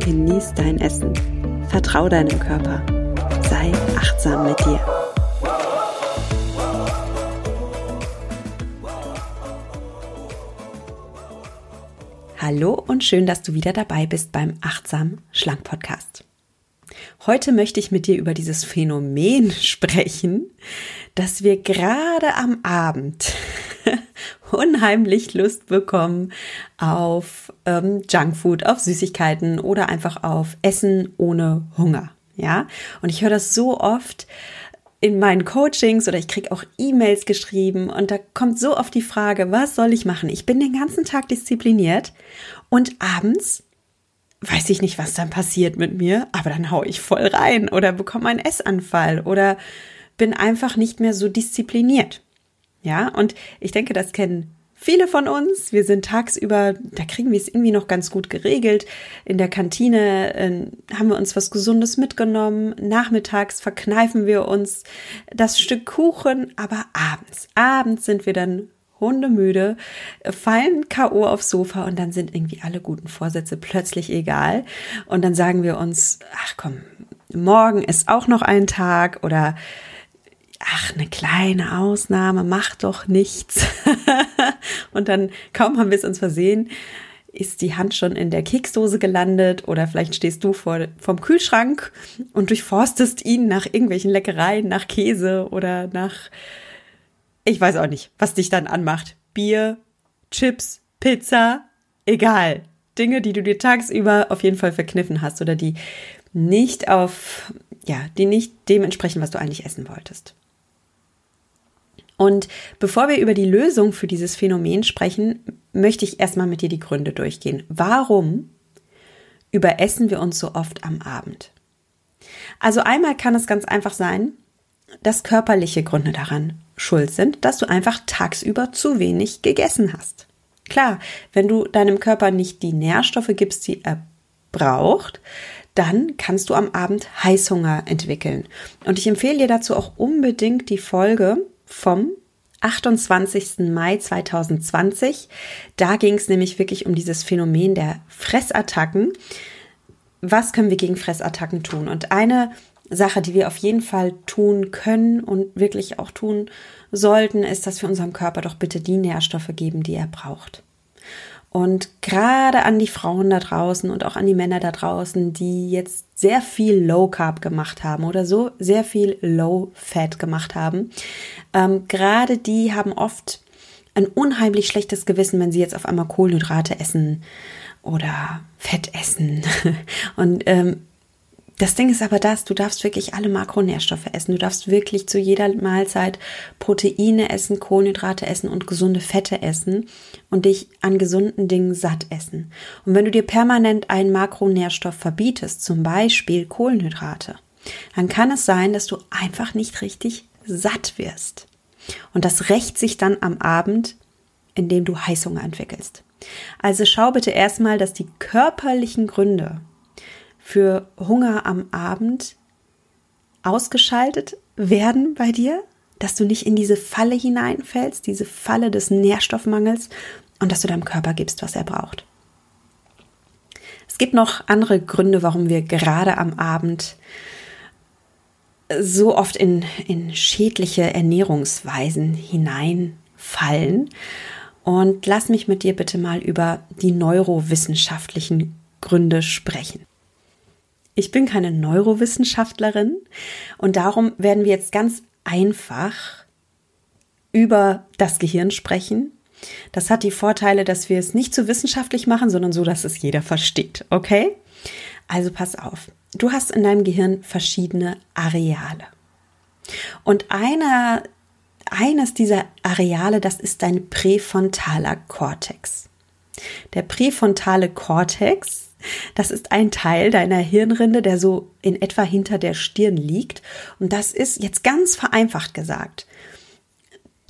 genieß dein Essen, vertrau deinem Körper, sei achtsam mit dir. Hallo und schön, dass du wieder dabei bist beim Achtsam Schlank Podcast. Heute möchte ich mit dir über dieses Phänomen sprechen, dass wir gerade am Abend unheimlich Lust bekommen auf ähm, Junkfood, auf Süßigkeiten oder einfach auf Essen ohne Hunger. Ja, und ich höre das so oft in meinen Coachings oder ich kriege auch E-Mails geschrieben und da kommt so oft die Frage, was soll ich machen? Ich bin den ganzen Tag diszipliniert und abends weiß ich nicht, was dann passiert mit mir, aber dann hau ich voll rein oder bekomme einen Essanfall oder bin einfach nicht mehr so diszipliniert. Ja, und ich denke, das kennen viele von uns. Wir sind tagsüber, da kriegen wir es irgendwie noch ganz gut geregelt. In der Kantine äh, haben wir uns was Gesundes mitgenommen. Nachmittags verkneifen wir uns das Stück Kuchen, aber abends, abends sind wir dann hundemüde, fallen K.O. aufs Sofa und dann sind irgendwie alle guten Vorsätze plötzlich egal. Und dann sagen wir uns, ach komm, morgen ist auch noch ein Tag oder ach, eine kleine Ausnahme, macht doch nichts. und dann kaum haben wir es uns versehen, ist die Hand schon in der Keksdose gelandet oder vielleicht stehst du vor, vom Kühlschrank und durchforstest ihn nach irgendwelchen Leckereien, nach Käse oder nach, ich weiß auch nicht, was dich dann anmacht. Bier, Chips, Pizza, egal. Dinge, die du dir tagsüber auf jeden Fall verkniffen hast oder die nicht auf, ja, die nicht dementsprechend, was du eigentlich essen wolltest. Und bevor wir über die Lösung für dieses Phänomen sprechen, möchte ich erstmal mit dir die Gründe durchgehen. Warum überessen wir uns so oft am Abend? Also einmal kann es ganz einfach sein, dass körperliche Gründe daran schuld sind, dass du einfach tagsüber zu wenig gegessen hast. Klar, wenn du deinem Körper nicht die Nährstoffe gibst, die er braucht, dann kannst du am Abend Heißhunger entwickeln. Und ich empfehle dir dazu auch unbedingt die Folge vom 28. Mai 2020. Da ging es nämlich wirklich um dieses Phänomen der Fressattacken. Was können wir gegen Fressattacken tun? Und eine Sache, die wir auf jeden Fall tun können und wirklich auch tun sollten, ist, dass wir unserem Körper doch bitte die Nährstoffe geben, die er braucht. Und gerade an die Frauen da draußen und auch an die Männer da draußen, die jetzt sehr viel Low Carb gemacht haben oder so sehr viel Low Fat gemacht haben, ähm, gerade die haben oft ein unheimlich schlechtes Gewissen, wenn sie jetzt auf einmal Kohlenhydrate essen oder Fett essen. Und ähm, das Ding ist aber das, du darfst wirklich alle Makronährstoffe essen. Du darfst wirklich zu jeder Mahlzeit Proteine essen, Kohlenhydrate essen und gesunde Fette essen und dich an gesunden Dingen satt essen. Und wenn du dir permanent einen Makronährstoff verbietest, zum Beispiel Kohlenhydrate, dann kann es sein, dass du einfach nicht richtig satt wirst. Und das rächt sich dann am Abend, indem du Heißhunger entwickelst. Also schau bitte erstmal, dass die körperlichen Gründe für Hunger am Abend ausgeschaltet werden bei dir, dass du nicht in diese Falle hineinfällst, diese Falle des Nährstoffmangels und dass du deinem Körper gibst, was er braucht. Es gibt noch andere Gründe, warum wir gerade am Abend so oft in, in schädliche Ernährungsweisen hineinfallen. Und lass mich mit dir bitte mal über die neurowissenschaftlichen Gründe sprechen. Ich bin keine Neurowissenschaftlerin und darum werden wir jetzt ganz einfach über das Gehirn sprechen. Das hat die Vorteile, dass wir es nicht zu wissenschaftlich machen, sondern so, dass es jeder versteht. Okay? Also pass auf. Du hast in deinem Gehirn verschiedene Areale. Und einer, eines dieser Areale, das ist dein präfrontaler Kortex. Der präfrontale Kortex Das ist ein Teil deiner Hirnrinde, der so in etwa hinter der Stirn liegt. Und das ist jetzt ganz vereinfacht gesagt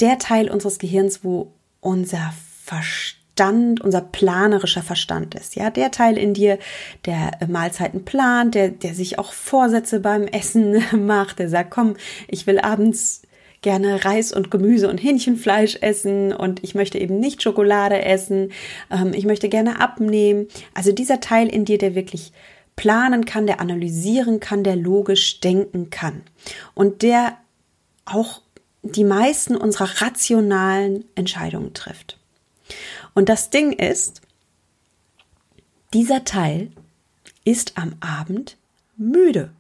der Teil unseres Gehirns, wo unser Verstand, unser planerischer Verstand ist. Ja, der Teil in dir, der Mahlzeiten plant, der, der sich auch Vorsätze beim Essen macht, der sagt, komm, ich will abends gerne Reis und Gemüse und Hähnchenfleisch essen und ich möchte eben nicht Schokolade essen, ähm, ich möchte gerne abnehmen. Also dieser Teil in dir, der wirklich planen kann, der analysieren kann, der logisch denken kann und der auch die meisten unserer rationalen Entscheidungen trifft. Und das Ding ist, dieser Teil ist am Abend müde.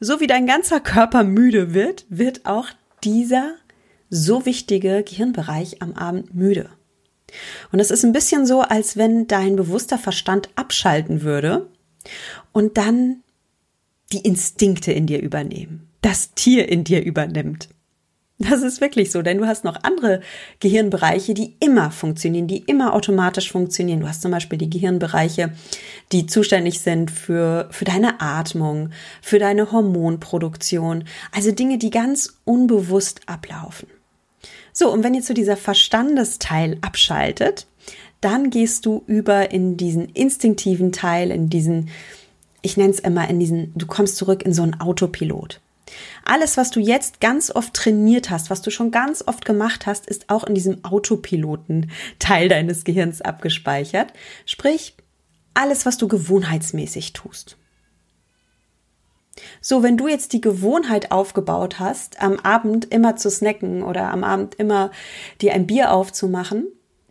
So wie dein ganzer Körper müde wird, wird auch dieser so wichtige Gehirnbereich am Abend müde. Und es ist ein bisschen so, als wenn dein bewusster Verstand abschalten würde und dann die Instinkte in dir übernehmen, das Tier in dir übernimmt. Das ist wirklich so, denn du hast noch andere Gehirnbereiche, die immer funktionieren, die immer automatisch funktionieren. Du hast zum Beispiel die Gehirnbereiche, die zuständig sind für, für deine Atmung, für deine Hormonproduktion, also Dinge, die ganz unbewusst ablaufen. So, und wenn jetzt so dieser Verstandesteil abschaltet, dann gehst du über in diesen instinktiven Teil, in diesen, ich nenne es immer, in diesen, du kommst zurück in so einen Autopilot. Alles, was du jetzt ganz oft trainiert hast, was du schon ganz oft gemacht hast, ist auch in diesem Autopiloten-Teil deines Gehirns abgespeichert. Sprich, alles, was du gewohnheitsmäßig tust. So, wenn du jetzt die Gewohnheit aufgebaut hast, am Abend immer zu snacken oder am Abend immer dir ein Bier aufzumachen,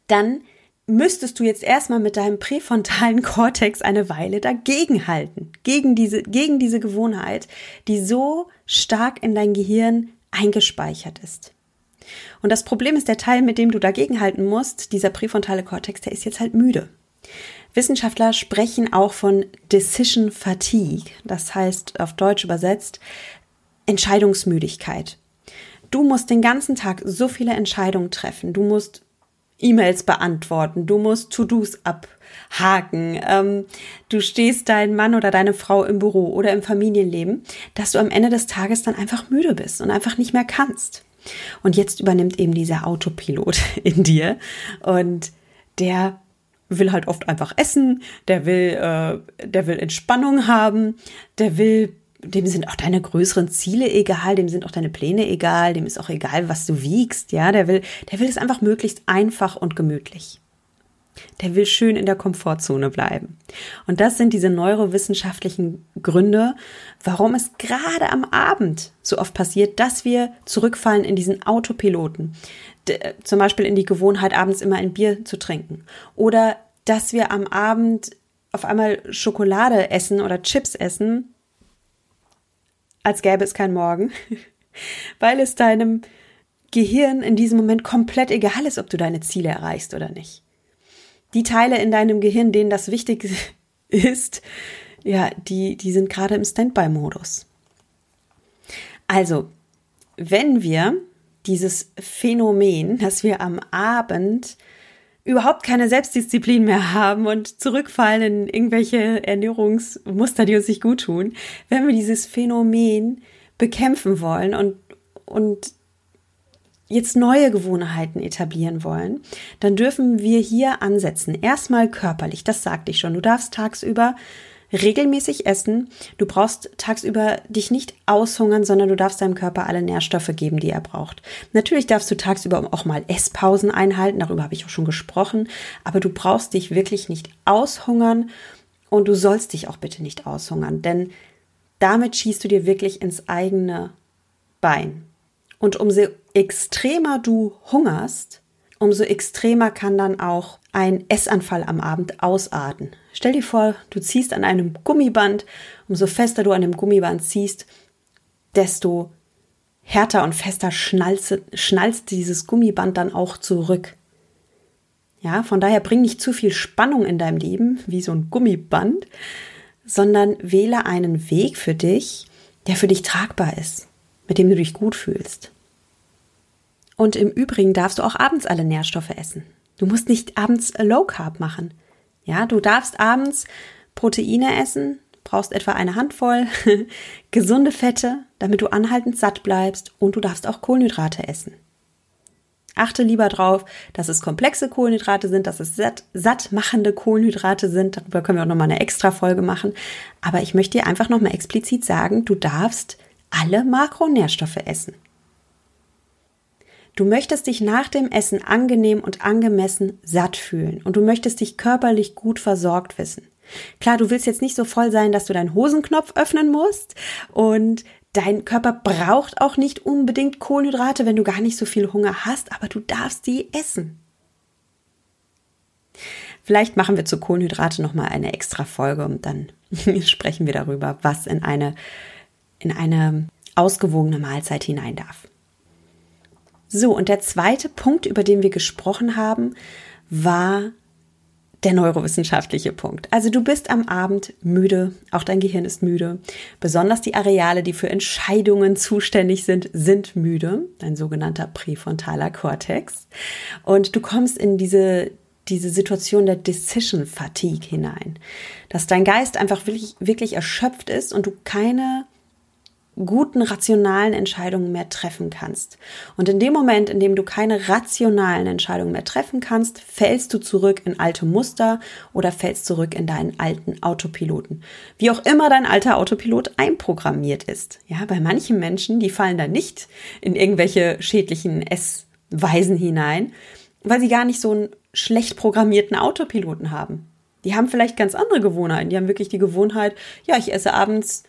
dann müsstest du jetzt erstmal mit deinem präfrontalen Kortex eine Weile dagegenhalten, gegen diese, gegen diese Gewohnheit, die so stark in dein Gehirn eingespeichert ist. Und das Problem ist, der Teil, mit dem du dagegenhalten musst, dieser präfrontale Kortex, der ist jetzt halt müde. Wissenschaftler sprechen auch von Decision Fatigue, das heißt auf Deutsch übersetzt Entscheidungsmüdigkeit. Du musst den ganzen Tag so viele Entscheidungen treffen. Du musst E-Mails beantworten, du musst To-Dos abhaken, ähm, du stehst dein Mann oder deine Frau im Büro oder im Familienleben, dass du am Ende des Tages dann einfach müde bist und einfach nicht mehr kannst. Und jetzt übernimmt eben dieser Autopilot in dir und der will halt oft einfach essen, der will, äh, der will Entspannung haben, der will dem sind auch deine größeren Ziele egal, dem sind auch deine Pläne egal, dem ist auch egal, was du wiegst, ja, der will, der will es einfach möglichst einfach und gemütlich. Der will schön in der Komfortzone bleiben. Und das sind diese neurowissenschaftlichen Gründe, warum es gerade am Abend so oft passiert, dass wir zurückfallen in diesen Autopiloten. D zum Beispiel in die Gewohnheit, abends immer ein Bier zu trinken. Oder dass wir am Abend auf einmal Schokolade essen oder Chips essen, als gäbe es kein Morgen, weil es deinem Gehirn in diesem Moment komplett egal ist, ob du deine Ziele erreichst oder nicht. Die Teile in deinem Gehirn, denen das wichtig ist, ja, die, die sind gerade im Standby-Modus. Also, wenn wir dieses Phänomen, dass wir am Abend überhaupt keine Selbstdisziplin mehr haben und zurückfallen in irgendwelche Ernährungsmuster, die uns nicht gut tun, wenn wir dieses Phänomen bekämpfen wollen und, und jetzt neue Gewohnheiten etablieren wollen, dann dürfen wir hier ansetzen. Erstmal körperlich, das sagte ich schon. Du darfst tagsüber regelmäßig essen. Du brauchst tagsüber dich nicht aushungern, sondern du darfst deinem Körper alle Nährstoffe geben, die er braucht. Natürlich darfst du tagsüber auch mal Esspausen einhalten, darüber habe ich auch schon gesprochen, aber du brauchst dich wirklich nicht aushungern und du sollst dich auch bitte nicht aushungern, denn damit schießt du dir wirklich ins eigene Bein. Und umso extremer du hungerst, umso extremer kann dann auch ein Essanfall am Abend ausarten. Stell dir vor, du ziehst an einem Gummiband, umso fester du an dem Gummiband ziehst, desto härter und fester schnalzt, schnalzt dieses Gummiband dann auch zurück. Ja, von daher bring nicht zu viel Spannung in deinem Leben, wie so ein Gummiband, sondern wähle einen Weg für dich, der für dich tragbar ist, mit dem du dich gut fühlst. Und im Übrigen darfst du auch abends alle Nährstoffe essen. Du musst nicht abends Low Carb machen. Ja, du darfst abends Proteine essen, brauchst etwa eine Handvoll, gesunde Fette, damit du anhaltend satt bleibst und du darfst auch Kohlenhydrate essen. Achte lieber drauf, dass es komplexe Kohlenhydrate sind, dass es satt, sattmachende Kohlenhydrate sind. Darüber können wir auch nochmal eine extra Folge machen. Aber ich möchte dir einfach nochmal explizit sagen, du darfst alle Makronährstoffe essen. Du möchtest dich nach dem Essen angenehm und angemessen satt fühlen und du möchtest dich körperlich gut versorgt wissen. Klar, du willst jetzt nicht so voll sein, dass du deinen Hosenknopf öffnen musst und dein Körper braucht auch nicht unbedingt Kohlenhydrate, wenn du gar nicht so viel Hunger hast, aber du darfst die essen. Vielleicht machen wir zu Kohlenhydrate noch mal eine extra Folge und dann sprechen wir darüber, was in eine in eine ausgewogene Mahlzeit hinein darf. So, und der zweite Punkt, über den wir gesprochen haben, war der neurowissenschaftliche Punkt. Also du bist am Abend müde, auch dein Gehirn ist müde. Besonders die Areale, die für Entscheidungen zuständig sind, sind müde, dein sogenannter präfrontaler Kortex. Und du kommst in diese diese Situation der Decision Fatigue hinein, dass dein Geist einfach wirklich, wirklich erschöpft ist und du keine guten rationalen Entscheidungen mehr treffen kannst. Und in dem Moment, in dem du keine rationalen Entscheidungen mehr treffen kannst, fällst du zurück in alte Muster oder fällst zurück in deinen alten Autopiloten. Wie auch immer dein alter Autopilot einprogrammiert ist. Ja, bei manchen Menschen, die fallen da nicht in irgendwelche schädlichen Essweisen hinein, weil sie gar nicht so einen schlecht programmierten Autopiloten haben. Die haben vielleicht ganz andere Gewohnheiten. Die haben wirklich die Gewohnheit, ja, ich esse abends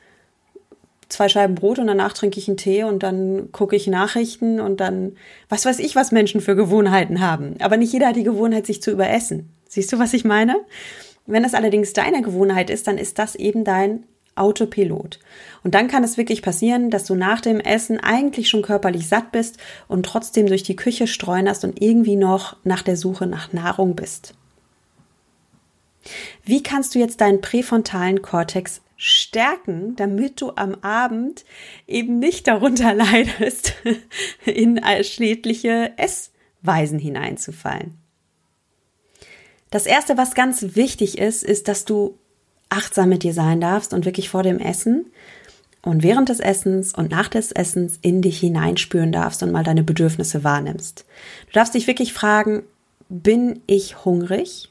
zwei Scheiben Brot und danach trinke ich einen Tee und dann gucke ich Nachrichten und dann, was weiß ich, was Menschen für Gewohnheiten haben. Aber nicht jeder hat die Gewohnheit, sich zu überessen. Siehst du, was ich meine? Wenn das allerdings deine Gewohnheit ist, dann ist das eben dein Autopilot. Und dann kann es wirklich passieren, dass du nach dem Essen eigentlich schon körperlich satt bist und trotzdem durch die Küche streunerst und irgendwie noch nach der Suche nach Nahrung bist. Wie kannst du jetzt deinen präfrontalen Kortex stärken, damit du am Abend eben nicht darunter leidest, in schädliche Essweisen hineinzufallen. Das erste, was ganz wichtig ist, ist, dass du achtsam mit dir sein darfst und wirklich vor dem Essen und während des Essens und nach des Essens in dich hineinspüren darfst und mal deine Bedürfnisse wahrnimmst. Du darfst dich wirklich fragen, bin ich hungrig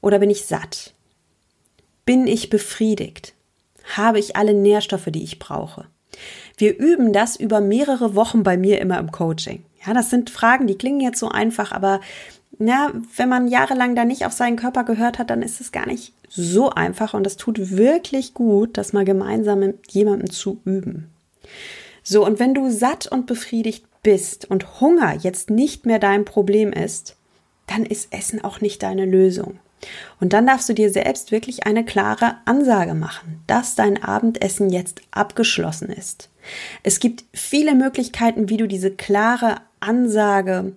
oder bin ich satt? Bin ich befriedigt? Habe ich alle Nährstoffe, die ich brauche? Wir üben das über mehrere Wochen bei mir immer im Coaching. Ja, das sind Fragen, die klingen jetzt so einfach, aber na, wenn man jahrelang da nicht auf seinen Körper gehört hat, dann ist es gar nicht so einfach und es tut wirklich gut, das mal gemeinsam mit jemandem zu üben. So, und wenn du satt und befriedigt bist und Hunger jetzt nicht mehr dein Problem ist, dann ist Essen auch nicht deine Lösung. Und dann darfst du dir selbst wirklich eine klare Ansage machen, dass dein Abendessen jetzt abgeschlossen ist. Es gibt viele Möglichkeiten, wie du diese klare Ansage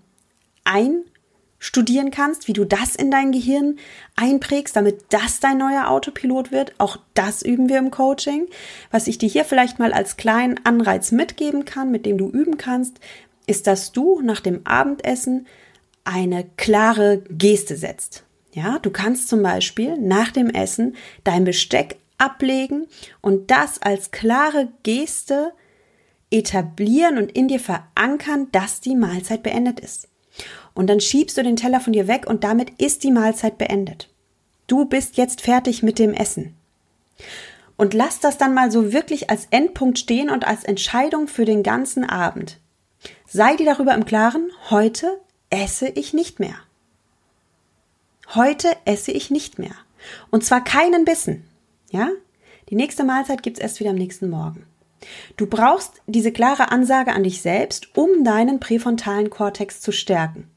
einstudieren kannst, wie du das in dein Gehirn einprägst, damit das dein neuer Autopilot wird. Auch das üben wir im Coaching. Was ich dir hier vielleicht mal als kleinen Anreiz mitgeben kann, mit dem du üben kannst, ist, dass du nach dem Abendessen eine klare Geste setzt. Ja, du kannst zum Beispiel nach dem Essen dein Besteck ablegen und das als klare Geste etablieren und in dir verankern, dass die Mahlzeit beendet ist. Und dann schiebst du den Teller von dir weg und damit ist die Mahlzeit beendet. Du bist jetzt fertig mit dem Essen. Und lass das dann mal so wirklich als Endpunkt stehen und als Entscheidung für den ganzen Abend. Sei dir darüber im Klaren, heute esse ich nicht mehr. Heute esse ich nicht mehr. Und zwar keinen Bissen. Ja? Die nächste Mahlzeit gibt's erst wieder am nächsten Morgen. Du brauchst diese klare Ansage an dich selbst, um deinen präfrontalen Kortex zu stärken.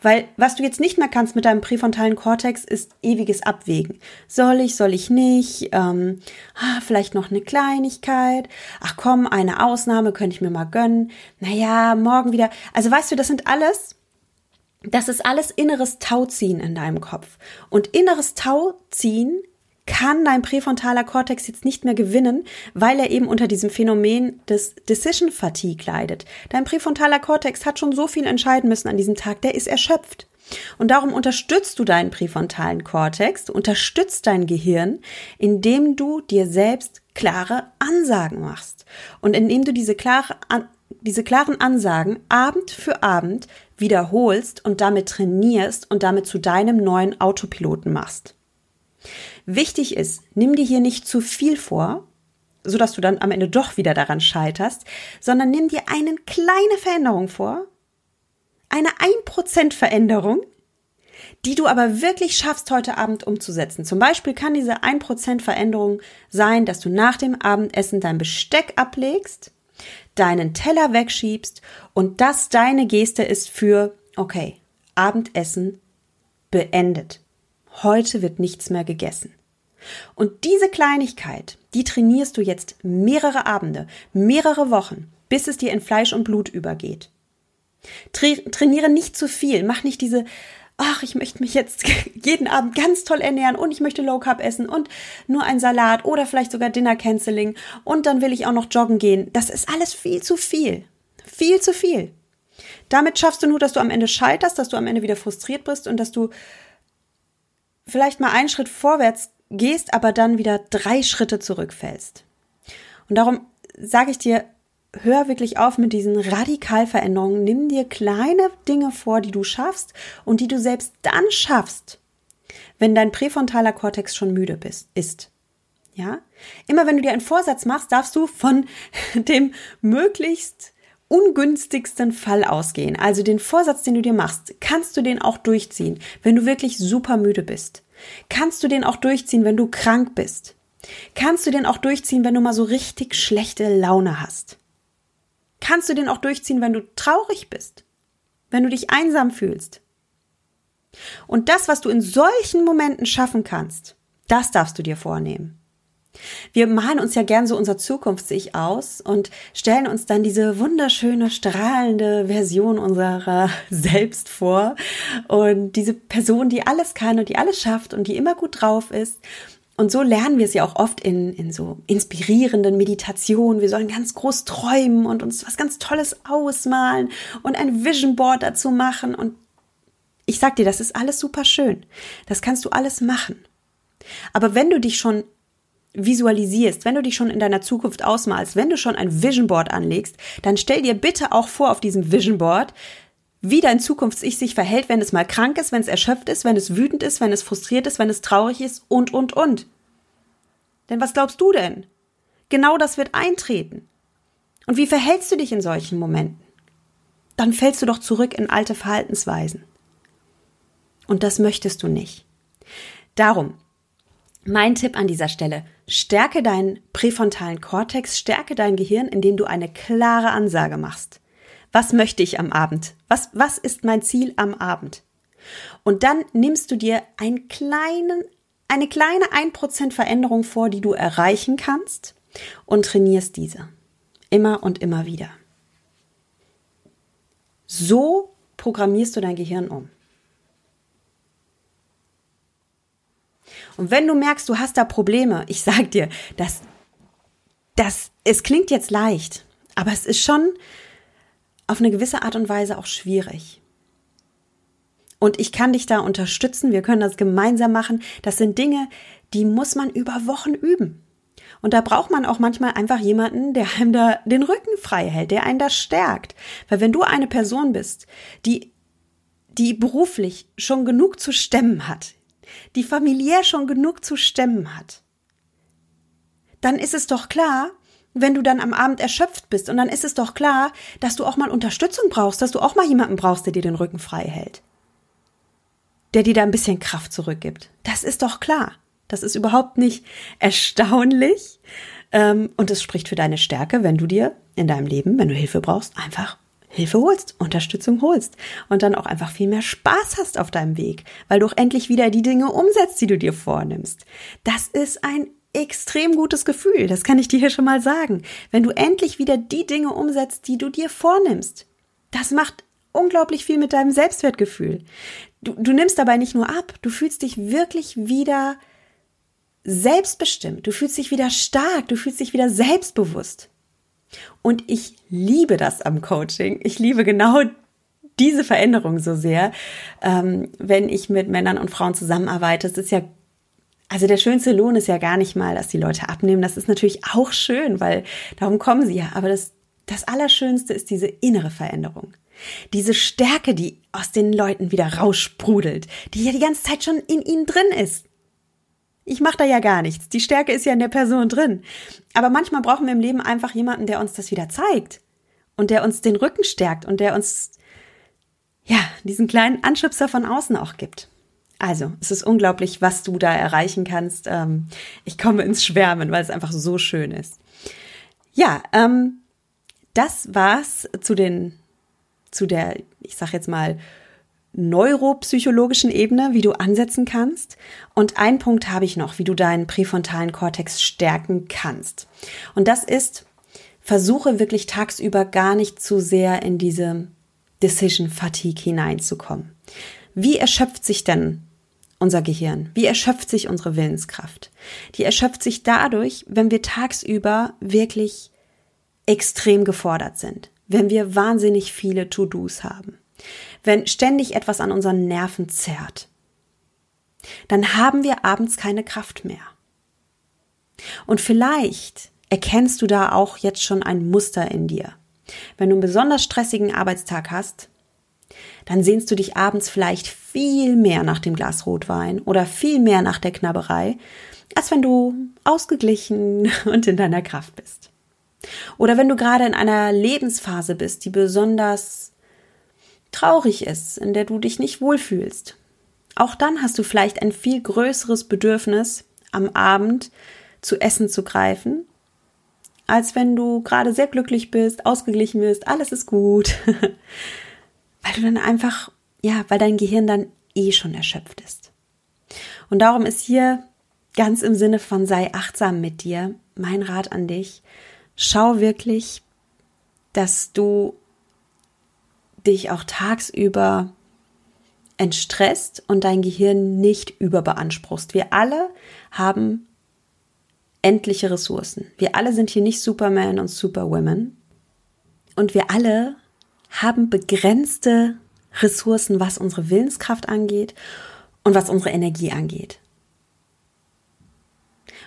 Weil was du jetzt nicht mehr kannst mit deinem präfrontalen Kortex ist ewiges Abwägen. Soll ich, soll ich nicht? Ähm, ah, vielleicht noch eine Kleinigkeit. Ach komm, eine Ausnahme könnte ich mir mal gönnen. Naja, morgen wieder. Also weißt du, das sind alles das ist alles inneres Tauziehen in deinem Kopf. Und inneres Tauziehen kann dein präfrontaler Kortex jetzt nicht mehr gewinnen, weil er eben unter diesem Phänomen des Decision Fatigue leidet. Dein präfrontaler Kortex hat schon so viel entscheiden müssen an diesem Tag, der ist erschöpft. Und darum unterstützt du deinen präfrontalen Kortex, unterstützt dein Gehirn, indem du dir selbst klare Ansagen machst. Und indem du diese, klare, diese klaren Ansagen Abend für Abend wiederholst und damit trainierst und damit zu deinem neuen Autopiloten machst. Wichtig ist, nimm dir hier nicht zu viel vor, so dass du dann am Ende doch wieder daran scheiterst, sondern nimm dir eine kleine Veränderung vor, eine 1% Veränderung, die du aber wirklich schaffst, heute Abend umzusetzen. Zum Beispiel kann diese 1% Veränderung sein, dass du nach dem Abendessen dein Besteck ablegst, deinen Teller wegschiebst und das deine Geste ist für, okay, Abendessen beendet. Heute wird nichts mehr gegessen. Und diese Kleinigkeit, die trainierst du jetzt mehrere Abende, mehrere Wochen, bis es dir in Fleisch und Blut übergeht. Tra trainiere nicht zu viel, mach nicht diese, ach, ich möchte mich jetzt jeden Abend ganz toll ernähren und ich möchte Low Carb essen und nur ein Salat oder vielleicht sogar Dinner Canceling und dann will ich auch noch joggen gehen. Das ist alles viel zu viel. Viel zu viel. Damit schaffst du nur, dass du am Ende scheiterst, dass du am Ende wieder frustriert bist und dass du vielleicht mal einen Schritt vorwärts gehst, aber dann wieder drei Schritte zurückfällst. Und darum sage ich dir, hör wirklich auf mit diesen Radikalveränderungen. Nimm dir kleine Dinge vor, die du schaffst und die du selbst dann schaffst, wenn dein präfrontaler Kortex schon müde bist, ist. Ja? Immer wenn du dir einen Vorsatz machst, darfst du von dem möglichst ungünstigsten Fall ausgehen. Also den Vorsatz, den du dir machst, kannst du den auch durchziehen, wenn du wirklich super müde bist. Kannst du den auch durchziehen, wenn du krank bist? Kannst du den auch durchziehen, wenn du mal so richtig schlechte Laune hast? Kannst du den auch durchziehen, wenn du traurig bist? Wenn du dich einsam fühlst? Und das, was du in solchen Momenten schaffen kannst, das darfst du dir vornehmen. Wir malen uns ja gern so unser Zukunfts-Ich aus und stellen uns dann diese wunderschöne, strahlende Version unserer selbst vor und diese Person, die alles kann und die alles schafft und die immer gut drauf ist. Und so lernen wir es ja auch oft in, in so inspirierenden Meditationen. Wir sollen ganz groß träumen und uns was ganz Tolles ausmalen und ein Vision Board dazu machen. Und ich sag dir, das ist alles super schön. Das kannst du alles machen. Aber wenn du dich schon visualisierst, wenn du dich schon in deiner Zukunft ausmalst, wenn du schon ein Vision Board anlegst, dann stell dir bitte auch vor auf diesem Vision Board, wie dein Zukunfts-Ich sich verhält, wenn es mal krank ist, wenn es erschöpft ist, wenn es wütend ist, wenn es frustriert ist, wenn es traurig ist und, und, und. Denn was glaubst du denn? Genau das wird eintreten. Und wie verhältst du dich in solchen Momenten? Dann fällst du doch zurück in alte Verhaltensweisen. Und das möchtest du nicht. Darum, mein Tipp an dieser Stelle, stärke deinen präfrontalen Kortex, stärke dein Gehirn, indem du eine klare Ansage machst. Was möchte ich am Abend? Was, was ist mein Ziel am Abend? Und dann nimmst du dir einen kleinen, eine kleine 1% Veränderung vor, die du erreichen kannst und trainierst diese. Immer und immer wieder. So programmierst du dein Gehirn um. Und wenn du merkst, du hast da Probleme, ich sag dir, das, das, es klingt jetzt leicht, aber es ist schon auf eine gewisse Art und Weise auch schwierig. Und ich kann dich da unterstützen. Wir können das gemeinsam machen. Das sind Dinge, die muss man über Wochen üben. Und da braucht man auch manchmal einfach jemanden, der einem da den Rücken frei hält, der einen da stärkt. Weil wenn du eine Person bist, die, die beruflich schon genug zu stemmen hat, die familiär schon genug zu stemmen hat, dann ist es doch klar, wenn du dann am Abend erschöpft bist und dann ist es doch klar, dass du auch mal Unterstützung brauchst, dass du auch mal jemanden brauchst, der dir den Rücken frei hält. Der dir da ein bisschen Kraft zurückgibt. Das ist doch klar. Das ist überhaupt nicht erstaunlich. Ähm, und es spricht für deine Stärke, wenn du dir in deinem Leben, wenn du Hilfe brauchst, einfach Hilfe holst, Unterstützung holst und dann auch einfach viel mehr Spaß hast auf deinem Weg, weil du auch endlich wieder die Dinge umsetzt, die du dir vornimmst. Das ist ein extrem gutes Gefühl, das kann ich dir hier schon mal sagen. Wenn du endlich wieder die Dinge umsetzt, die du dir vornimmst. Das macht unglaublich viel mit deinem Selbstwertgefühl. Du, du nimmst dabei nicht nur ab, du fühlst dich wirklich wieder selbstbestimmt, du fühlst dich wieder stark, du fühlst dich wieder selbstbewusst. Und ich liebe das am Coaching. Ich liebe genau diese Veränderung so sehr, ähm, wenn ich mit Männern und Frauen zusammenarbeite. Es ist ja, also der schönste Lohn ist ja gar nicht mal, dass die Leute abnehmen. Das ist natürlich auch schön, weil darum kommen sie ja. Aber das, das Allerschönste ist diese innere Veränderung. Diese Stärke, die aus den Leuten wieder raussprudelt, die ja die ganze Zeit schon in ihnen drin ist. Ich mache da ja gar nichts. Die Stärke ist ja in der Person drin. Aber manchmal brauchen wir im Leben einfach jemanden, der uns das wieder zeigt und der uns den Rücken stärkt und der uns ja diesen kleinen Anschubser von außen auch gibt. Also, es ist unglaublich, was du da erreichen kannst. Ähm, ich komme ins Schwärmen, weil es einfach so schön ist. Ja, ähm, das war's zu den, zu der, ich sag jetzt mal, neuropsychologischen Ebene, wie du ansetzen kannst. Und ein Punkt habe ich noch, wie du deinen präfrontalen Kortex stärken kannst. Und das ist, versuche wirklich tagsüber gar nicht zu sehr in diese Decision Fatigue hineinzukommen. Wie erschöpft sich denn unser Gehirn? Wie erschöpft sich unsere Willenskraft? Die erschöpft sich dadurch, wenn wir tagsüber wirklich extrem gefordert sind, wenn wir wahnsinnig viele To-Dos haben, wenn ständig etwas an unseren Nerven zerrt. Dann haben wir abends keine Kraft mehr. Und vielleicht erkennst du da auch jetzt schon ein Muster in dir. Wenn du einen besonders stressigen Arbeitstag hast, dann sehnst du dich abends vielleicht viel mehr nach dem Glas Rotwein oder viel mehr nach der Knabberei, als wenn du ausgeglichen und in deiner Kraft bist. Oder wenn du gerade in einer Lebensphase bist, die besonders traurig ist, in der du dich nicht wohlfühlst. Auch dann hast du vielleicht ein viel größeres Bedürfnis, am Abend zu essen zu greifen als wenn du gerade sehr glücklich bist, ausgeglichen bist, alles ist gut. weil du dann einfach, ja, weil dein Gehirn dann eh schon erschöpft ist. Und darum ist hier ganz im Sinne von sei achtsam mit dir mein Rat an dich. Schau wirklich, dass du dich auch tagsüber entstresst und dein Gehirn nicht überbeanspruchst. Wir alle haben endliche Ressourcen. Wir alle sind hier nicht Superman und Superwomen. Und wir alle haben begrenzte Ressourcen, was unsere Willenskraft angeht und was unsere Energie angeht.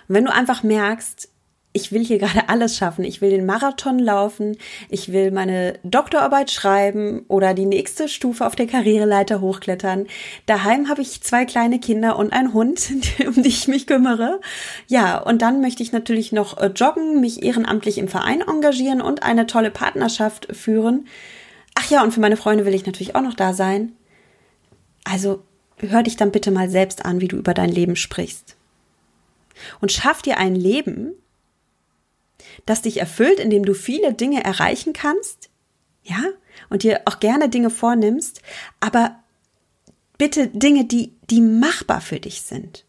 Und wenn du einfach merkst, ich will hier gerade alles schaffen. Ich will den Marathon laufen, ich will meine Doktorarbeit schreiben oder die nächste Stufe auf der Karriereleiter hochklettern. Daheim habe ich zwei kleine Kinder und einen Hund, um die ich mich kümmere. Ja, und dann möchte ich natürlich noch äh, joggen, mich ehrenamtlich im Verein engagieren und eine tolle Partnerschaft führen. Ach ja, und für meine Freunde will ich natürlich auch noch da sein. Also hör dich dann bitte mal selbst an, wie du über dein Leben sprichst. Und schaff dir ein Leben, das dich erfüllt, indem du viele Dinge erreichen kannst, ja, und dir auch gerne Dinge vornimmst, aber bitte Dinge, die, die machbar für dich sind.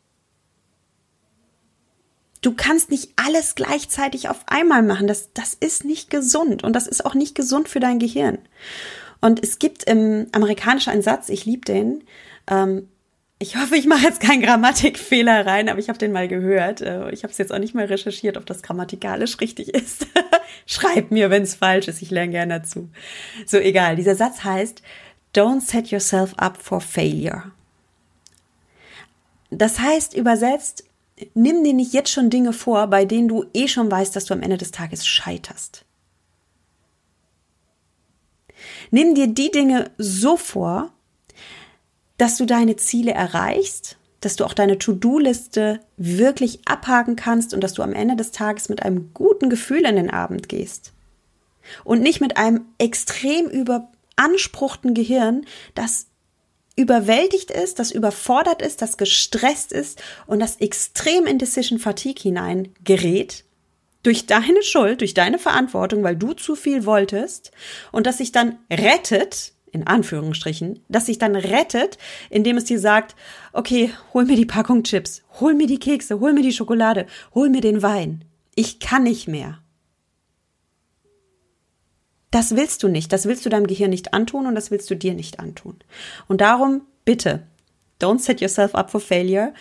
Du kannst nicht alles gleichzeitig auf einmal machen. Das, das ist nicht gesund und das ist auch nicht gesund für dein Gehirn. Und es gibt im Amerikanischen einen Satz, ich liebe den, ähm, ich hoffe, ich mache jetzt keinen Grammatikfehler rein, aber ich habe den mal gehört. Äh, ich habe es jetzt auch nicht mal recherchiert, ob das grammatikalisch richtig ist. Schreib mir, wenn es falsch ist. Ich lerne gerne dazu. So, egal. Dieser Satz heißt, Don't set yourself up for failure. Das heißt, übersetzt, nimm dir nicht jetzt schon Dinge vor, bei denen du eh schon weißt, dass du am Ende des Tages scheiterst. Nimm dir die Dinge so vor, dass du deine Ziele erreichst, dass du auch deine To-Do-Liste wirklich abhaken kannst und dass du am Ende des Tages mit einem guten Gefühl in den Abend gehst. Und nicht mit einem extrem überanspruchten Gehirn, das überwältigt ist, das überfordert ist, das gestresst ist und das extrem in Decision Fatigue hinein gerät. Durch deine Schuld, durch deine Verantwortung, weil du zu viel wolltest und das sich dann rettet, in Anführungsstrichen, das sich dann rettet, indem es dir sagt, okay, hol mir die Packung Chips, hol mir die Kekse, hol mir die Schokolade, hol mir den Wein. Ich kann nicht mehr. Das willst du nicht, das willst du deinem Gehirn nicht antun und das willst du dir nicht antun. Und darum bitte, don't set yourself up for failure.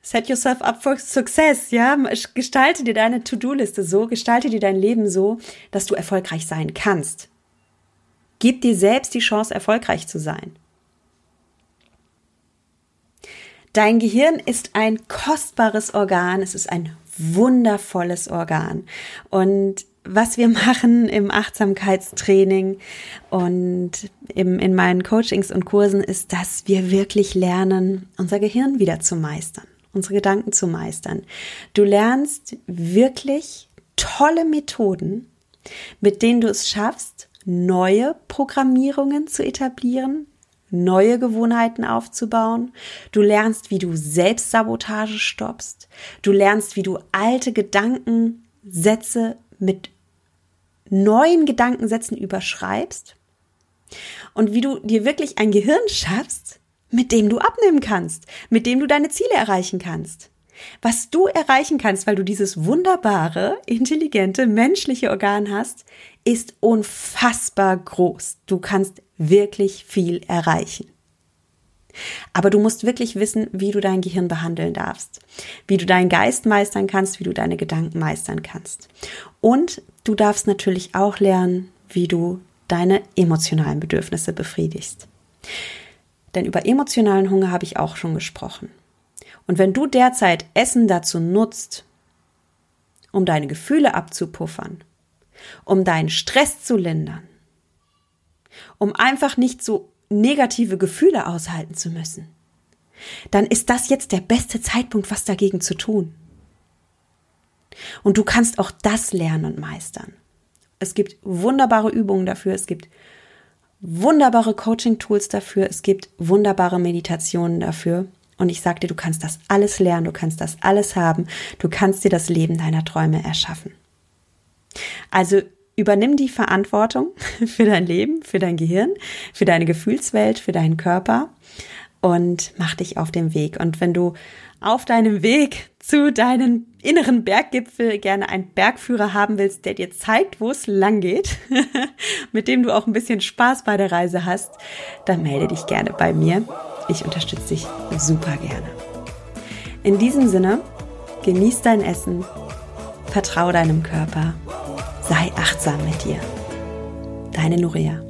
Set yourself up for success, ja? Gestalte dir deine To-Do-Liste so, gestalte dir dein Leben so, dass du erfolgreich sein kannst. Gib dir selbst die Chance, erfolgreich zu sein. Dein Gehirn ist ein kostbares Organ, es ist ein wundervolles Organ. Und was wir machen im Achtsamkeitstraining und im, in meinen Coachings und Kursen ist, dass wir wirklich lernen, unser Gehirn wieder zu meistern, unsere Gedanken zu meistern. Du lernst wirklich tolle Methoden, mit denen du es schaffst, neue Programmierungen zu etablieren, neue Gewohnheiten aufzubauen. Du lernst, wie du Selbstsabotage stoppst. Du lernst, wie du alte Gedankensätze mit neuen Gedankensätzen überschreibst. Und wie du dir wirklich ein Gehirn schaffst, mit dem du abnehmen kannst, mit dem du deine Ziele erreichen kannst. Was du erreichen kannst, weil du dieses wunderbare, intelligente, menschliche Organ hast, ist unfassbar groß. Du kannst wirklich viel erreichen. Aber du musst wirklich wissen, wie du dein Gehirn behandeln darfst, wie du deinen Geist meistern kannst, wie du deine Gedanken meistern kannst. Und du darfst natürlich auch lernen, wie du deine emotionalen Bedürfnisse befriedigst. Denn über emotionalen Hunger habe ich auch schon gesprochen. Und wenn du derzeit Essen dazu nutzt, um deine Gefühle abzupuffern, um deinen Stress zu lindern, um einfach nicht so negative Gefühle aushalten zu müssen, dann ist das jetzt der beste Zeitpunkt, was dagegen zu tun. Und du kannst auch das lernen und meistern. Es gibt wunderbare Übungen dafür, es gibt wunderbare Coaching-Tools dafür, es gibt wunderbare Meditationen dafür. Und ich sage dir, du kannst das alles lernen, du kannst das alles haben, du kannst dir das Leben deiner Träume erschaffen. Also übernimm die Verantwortung für dein Leben, für dein Gehirn, für deine Gefühlswelt, für deinen Körper und mach dich auf den Weg. Und wenn du auf deinem Weg zu deinem inneren Berggipfel gerne einen Bergführer haben willst, der dir zeigt, wo es lang geht, mit dem du auch ein bisschen Spaß bei der Reise hast, dann melde dich gerne bei mir. Ich unterstütze dich super gerne. In diesem Sinne, genieß dein Essen, vertrau deinem Körper, sei achtsam mit dir. Deine Nuria.